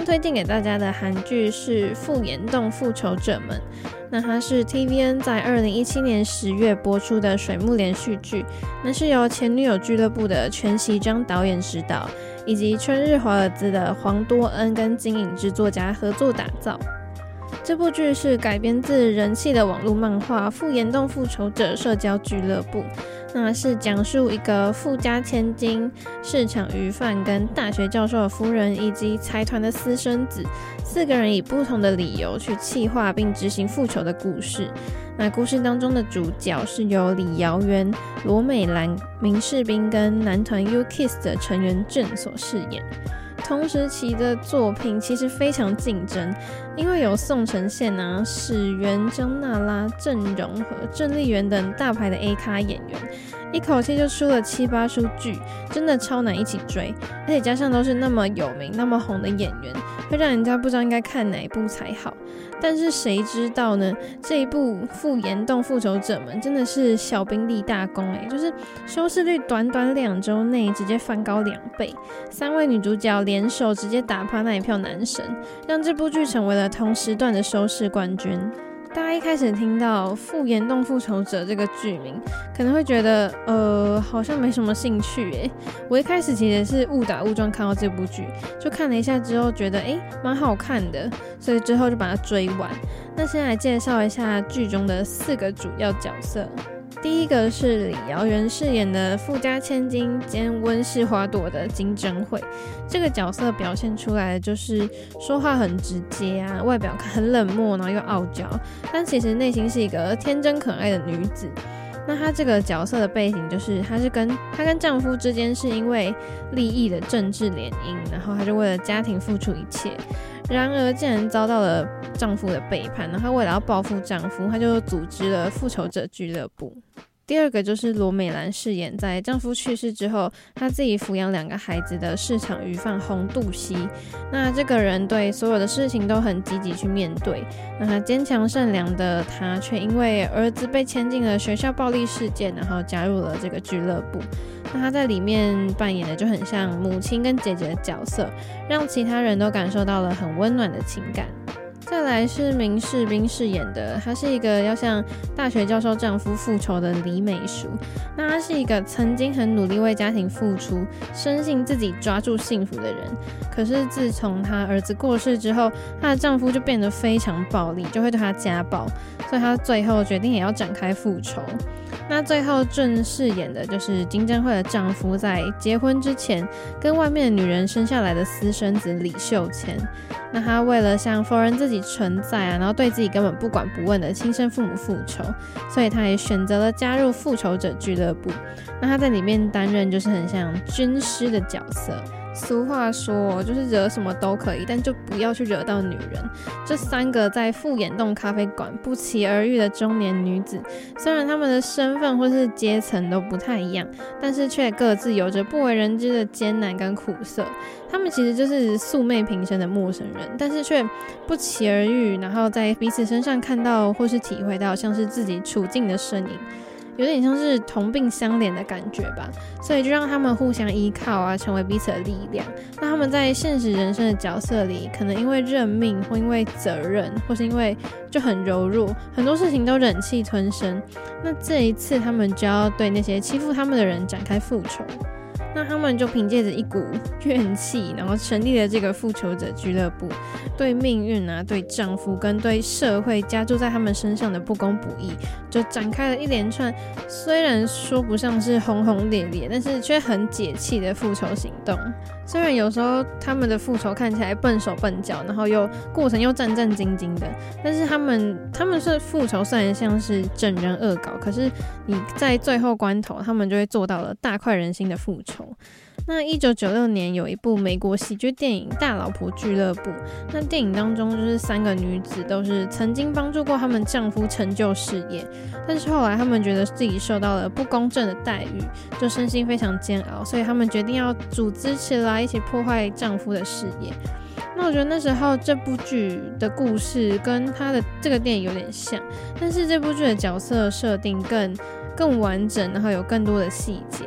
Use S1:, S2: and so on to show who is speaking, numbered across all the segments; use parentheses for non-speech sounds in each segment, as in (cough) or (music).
S1: 天推荐给大家的韩剧是《复颜洞复仇者们》，那它是 TVN 在二零一七年十月播出的水木连续剧，那是由前女友俱乐部的全锡章导演执导，以及春日华尔兹的黄多恩跟金影制作家合作打造。这部剧是改编自人气的网络漫画《复颜洞复仇者社交俱乐部》。那是讲述一个富家千金、市场鱼贩跟大学教授的夫人，以及财团的私生子四个人以不同的理由去企划并执行复仇的故事。那故事当中的主角是由李瑶媛、罗美兰、明世彬跟男团 U-KISS 的成员郑所饰演。同时期的作品其实非常竞争，因为有宋承宪啊、史元、张娜拉、郑容和郑丽媛等大牌的 A 咖演员。一口气就出了七八出剧，真的超难一起追，而且加上都是那么有名、那么红的演员，会让人家不知道应该看哪一部才好。但是谁知道呢？这一部《复颜洞复仇者们》真的是小兵立大功诶、就是收视率短短两周内直接翻高两倍，三位女主角联手直接打趴那一票男神，让这部剧成为了同时段的收视冠军。大家一开始听到《复颜洞复仇者》这个剧名，可能会觉得，呃，好像没什么兴趣诶。我一开始其实是误打误撞看到这部剧，就看了一下之后，觉得诶，蛮好看的，所以之后就把它追完。那先来介绍一下剧中的四个主要角色。第一个是李瑶媛饰演的富家千金兼温室花朵的金贞惠，这个角色表现出来就是说话很直接啊，外表很冷漠，然后又傲娇，但其实内心是一个天真可爱的女子。那她这个角色的背景就是，她是跟她跟丈夫之间是因为利益的政治联姻，然后她就为了家庭付出一切。然而，竟然遭到了丈夫的背叛，然后为了要报复丈夫，她就组织了复仇者俱乐部。第二个就是罗美兰饰演在丈夫去世之后，她自己抚养两个孩子的市场鱼贩洪度希。那这个人对所有的事情都很积极去面对。那她坚强善良的她，却因为儿子被牵进了学校暴力事件，然后加入了这个俱乐部。那她在里面扮演的就很像母亲跟姐姐的角色，让其他人都感受到了很温暖的情感。再来是明世彬饰演的，她是一个要向大学教授丈夫复仇的李美淑。那她是一个曾经很努力为家庭付出，深信自己抓住幸福的人。可是自从她儿子过世之后，她的丈夫就变得非常暴力，就会对她家暴。所以她最后决定也要展开复仇。那最后正饰演的就是金正惠的丈夫，在结婚之前跟外面的女人生下来的私生子李秀谦。那他为了向否认自己存在啊，然后对自己根本不管不问的亲生父母复仇，所以他也选择了加入复仇者俱乐部。那他在里面担任就是很像军师的角色。俗话说，就是惹什么都可以，但就不要去惹到女人。这三个在复眼洞咖啡馆不期而遇的中年女子，虽然她们的身份或是阶层都不太一样，但是却各自有着不为人知的艰难跟苦涩。她们其实就是素昧平生的陌生人，但是却不期而遇，然后在彼此身上看到或是体会到像是自己处境的身影。有点像是同病相怜的感觉吧，所以就让他们互相依靠啊，成为彼此的力量。那他们在现实人生的角色里，可能因为认命，或因为责任，或是因为就很柔弱，很多事情都忍气吞声。那这一次，他们就要对那些欺负他们的人展开复仇。那他们就凭借着一股 (laughs) 怨气，然后成立了这个复仇者俱乐部，对命运啊，对丈夫跟对社会加注在他们身上的不公不义，就展开了一连串虽然说不上是轰轰烈烈，但是却很解气的复仇行动。虽然有时候他们的复仇看起来笨手笨脚，然后又过程又战战兢兢的，但是他们他们是复仇，虽然像是整人恶搞，可是你在最后关头，他们就会做到了大快人心的复仇。那一九九六年有一部美国喜剧电影《大老婆俱乐部》，那电影当中就是三个女子都是曾经帮助过他们丈夫成就事业，但是后来他们觉得自己受到了不公正的待遇，就身心非常煎熬，所以他们决定要组织起来一起破坏丈夫的事业。那我觉得那时候这部剧的故事跟他的这个电影有点像，但是这部剧的角色设定更更完整，然后有更多的细节。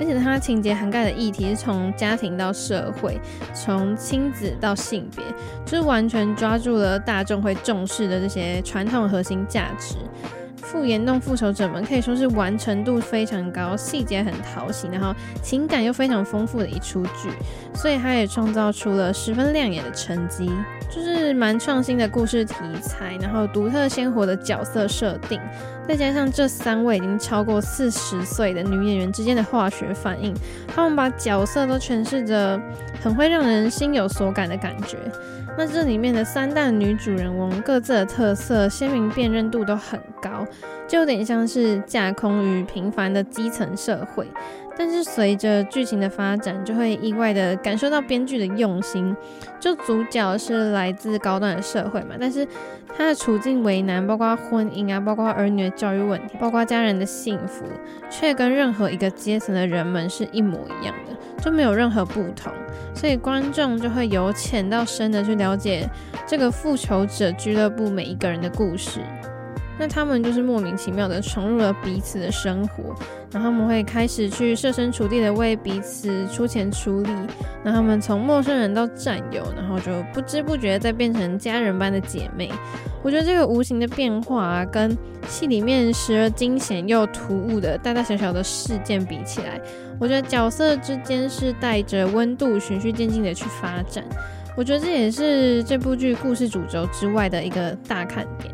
S1: 而且它情节涵盖的议题是从家庭到社会，从亲子到性别，就是完全抓住了大众会重视的这些传统核心价值。复颜洞复仇者们可以说是完成度非常高，细节很讨喜，然后情感又非常丰富的一出剧，所以它也创造出了十分亮眼的成绩，就是蛮创新的故事题材，然后独特鲜活的角色设定，再加上这三位已经超过四十岁的女演员之间的化学反应，他们把角色都诠释着很会让人心有所感的感觉。那这里面的三大女主人翁各自的特色鲜明，辨认度都很高，就有点像是架空于平凡的基层社会。但是随着剧情的发展，就会意外的感受到编剧的用心。就主角是来自高端的社会嘛，但是他的处境为难，包括婚姻啊，包括儿女的教育问题，包括家人的幸福，却跟任何一个阶层的人们是一模一样的，就没有任何不同。所以观众就会由浅到深的去了解这个复仇者俱乐部每一个人的故事。那他们就是莫名其妙的闯入了彼此的生活，然后他们会开始去设身处地的为彼此出钱出力，那他们从陌生人到战友，然后就不知不觉再变成家人般的姐妹。我觉得这个无形的变化，跟戏里面时而惊险又突兀的大大小小的事件比起来，我觉得角色之间是带着温度循序渐进的去发展。我觉得这也是这部剧故事主轴之外的一个大看点。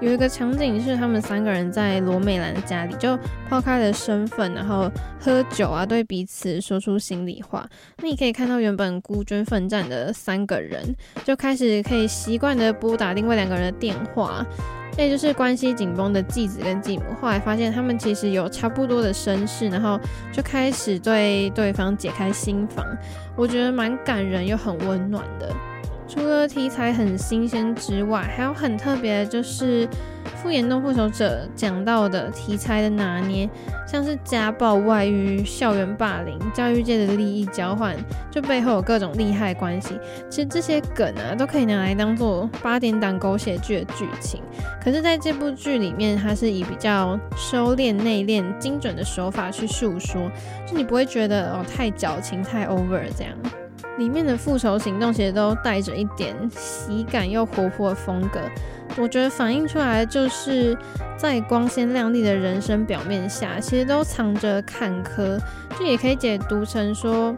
S1: 有一个场景是他们三个人在罗美兰家里，就抛开了身份，然后喝酒啊，对彼此说出心里话。那你可以看到原本孤军奋战的三个人，就开始可以习惯的拨打另外两个人的电话。也就是关系紧绷的继子跟继母，后来发现他们其实有差不多的身世，然后就开始对对方解开心房。我觉得蛮感人又很温暖的。除了题材很新鲜之外，还有很特别的就是《复颜洞复仇者》讲到的题材的拿捏，像是家暴、外遇、校园霸凌、教育界的利益交换，就背后有各种利害关系。其实这些梗啊，都可以拿来当做八点档狗血剧的剧情。可是，在这部剧里面，它是以比较收敛、内敛、精准的手法去诉说，就你不会觉得哦太矫情、太 over 这样。里面的复仇行动其实都带着一点喜感又活泼的风格，我觉得反映出来就是在光鲜亮丽的人生表面下，其实都藏着坎坷，就也可以解读成说，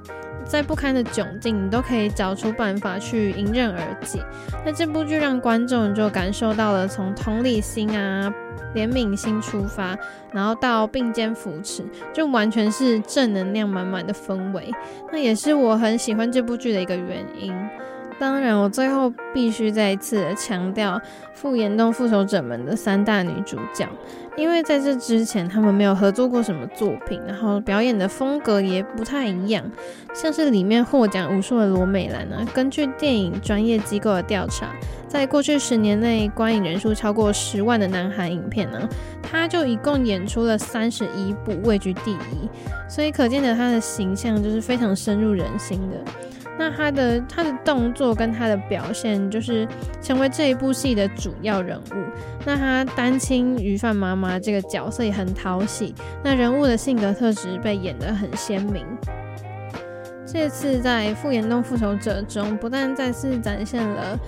S1: 在不堪的窘境，你都可以找出办法去迎刃而解。那这部剧让观众就感受到了从同理心啊。怜悯心出发，然后到并肩扶持，就完全是正能量满满的氛围。那也是我很喜欢这部剧的一个原因。当然，我最后必须再一次的强调复颜洞复仇者们的三大女主角，因为在这之前他们没有合作过什么作品，然后表演的风格也不太一样。像是里面获奖无数的罗美兰呢，根据电影专业机构的调查，在过去十年内观影人数超过十万的南韩影片呢，她就一共演出了三十一部，位居第一。所以可见的她的形象就是非常深入人心的。那他的他的动作跟他的表现，就是成为这一部戏的主要人物。那他单亲鱼贩妈妈这个角色也很讨喜。那人物的性格特质被演得很鲜明。这次在《复眼洞复仇者》中，不但再次展现了。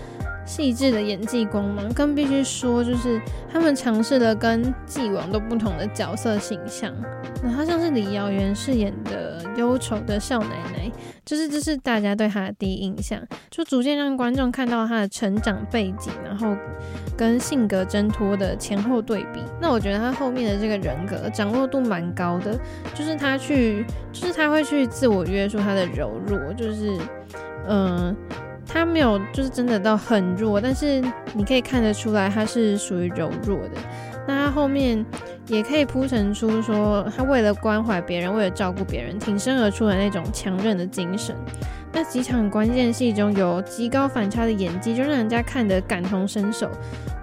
S1: 细致的演技光芒，更必须说，就是他们尝试了跟既往都不同的角色形象。那他像是李瑶媛饰演的忧愁的少奶奶，就是这是大家对她的第一印象，就逐渐让观众看到她的成长背景，然后跟性格挣脱的前后对比。那我觉得她后面的这个人格掌握度蛮高的，就是她去，就是她会去自我约束她的柔弱，就是嗯。他没有，就是真的到很弱，但是你可以看得出来，他是属于柔弱的。那他后面也可以铺陈出说，他为了关怀别人，为了照顾别人，挺身而出的那种强韧的精神。那几场关键戏中有极高反差的演技，就让人家看得感同身受，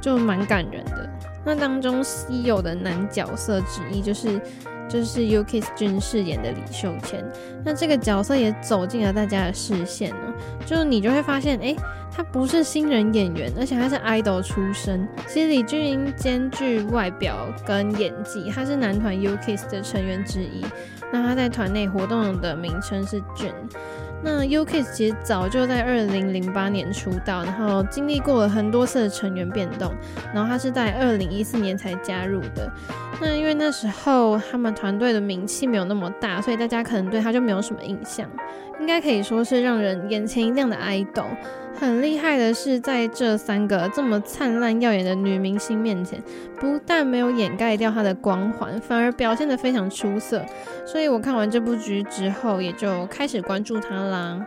S1: 就蛮感人的。那当中稀有的男角色之一就是。就是 Yuki Jun 饰演的李秀谦。那这个角色也走进了大家的视线呢，就你就会发现，哎，他不是新人演员，而且他是 idol 出身。其实李俊英兼具外表跟演技，他是男团 U-KISS 的成员之一。那他在团内活动的名称是 Jun。那 U-KISS 其实早就在二零零八年出道，然后经历过了很多次的成员变动，然后他是在二零一四年才加入的。那因为那时候他们团队的名气没有那么大，所以大家可能对他就没有什么印象。应该可以说是让人眼前一亮的 idol。很厉害的是，在这三个这么灿烂耀眼的女明星面前，不但没有掩盖掉她的光环，反而表现得非常出色。所以我看完这部剧之后，也就开始关注她啦。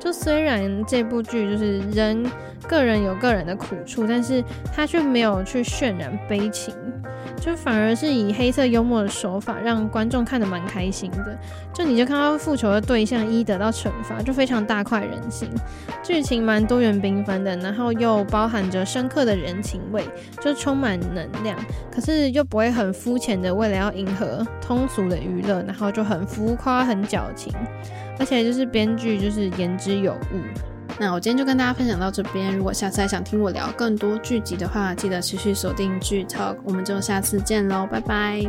S1: 就虽然这部剧就是人个人有个人的苦处，但是她却没有去渲染悲情，就反而是以黑色幽默的手法让观众看得蛮开心的。就你就看到复仇的对象一得到惩罚，就非常大快人心。剧情蛮多元缤纷的，然后又包含着深刻的人情味，就充满能量。可是又不会很肤浅的为了要迎合通俗的娱乐，然后就很浮夸、很矫情。而且就是编剧就是言之有物。那我今天就跟大家分享到这边。如果下次还想听我聊更多剧集的话，记得持续锁定剧 Talk。我们就下次见喽，拜拜。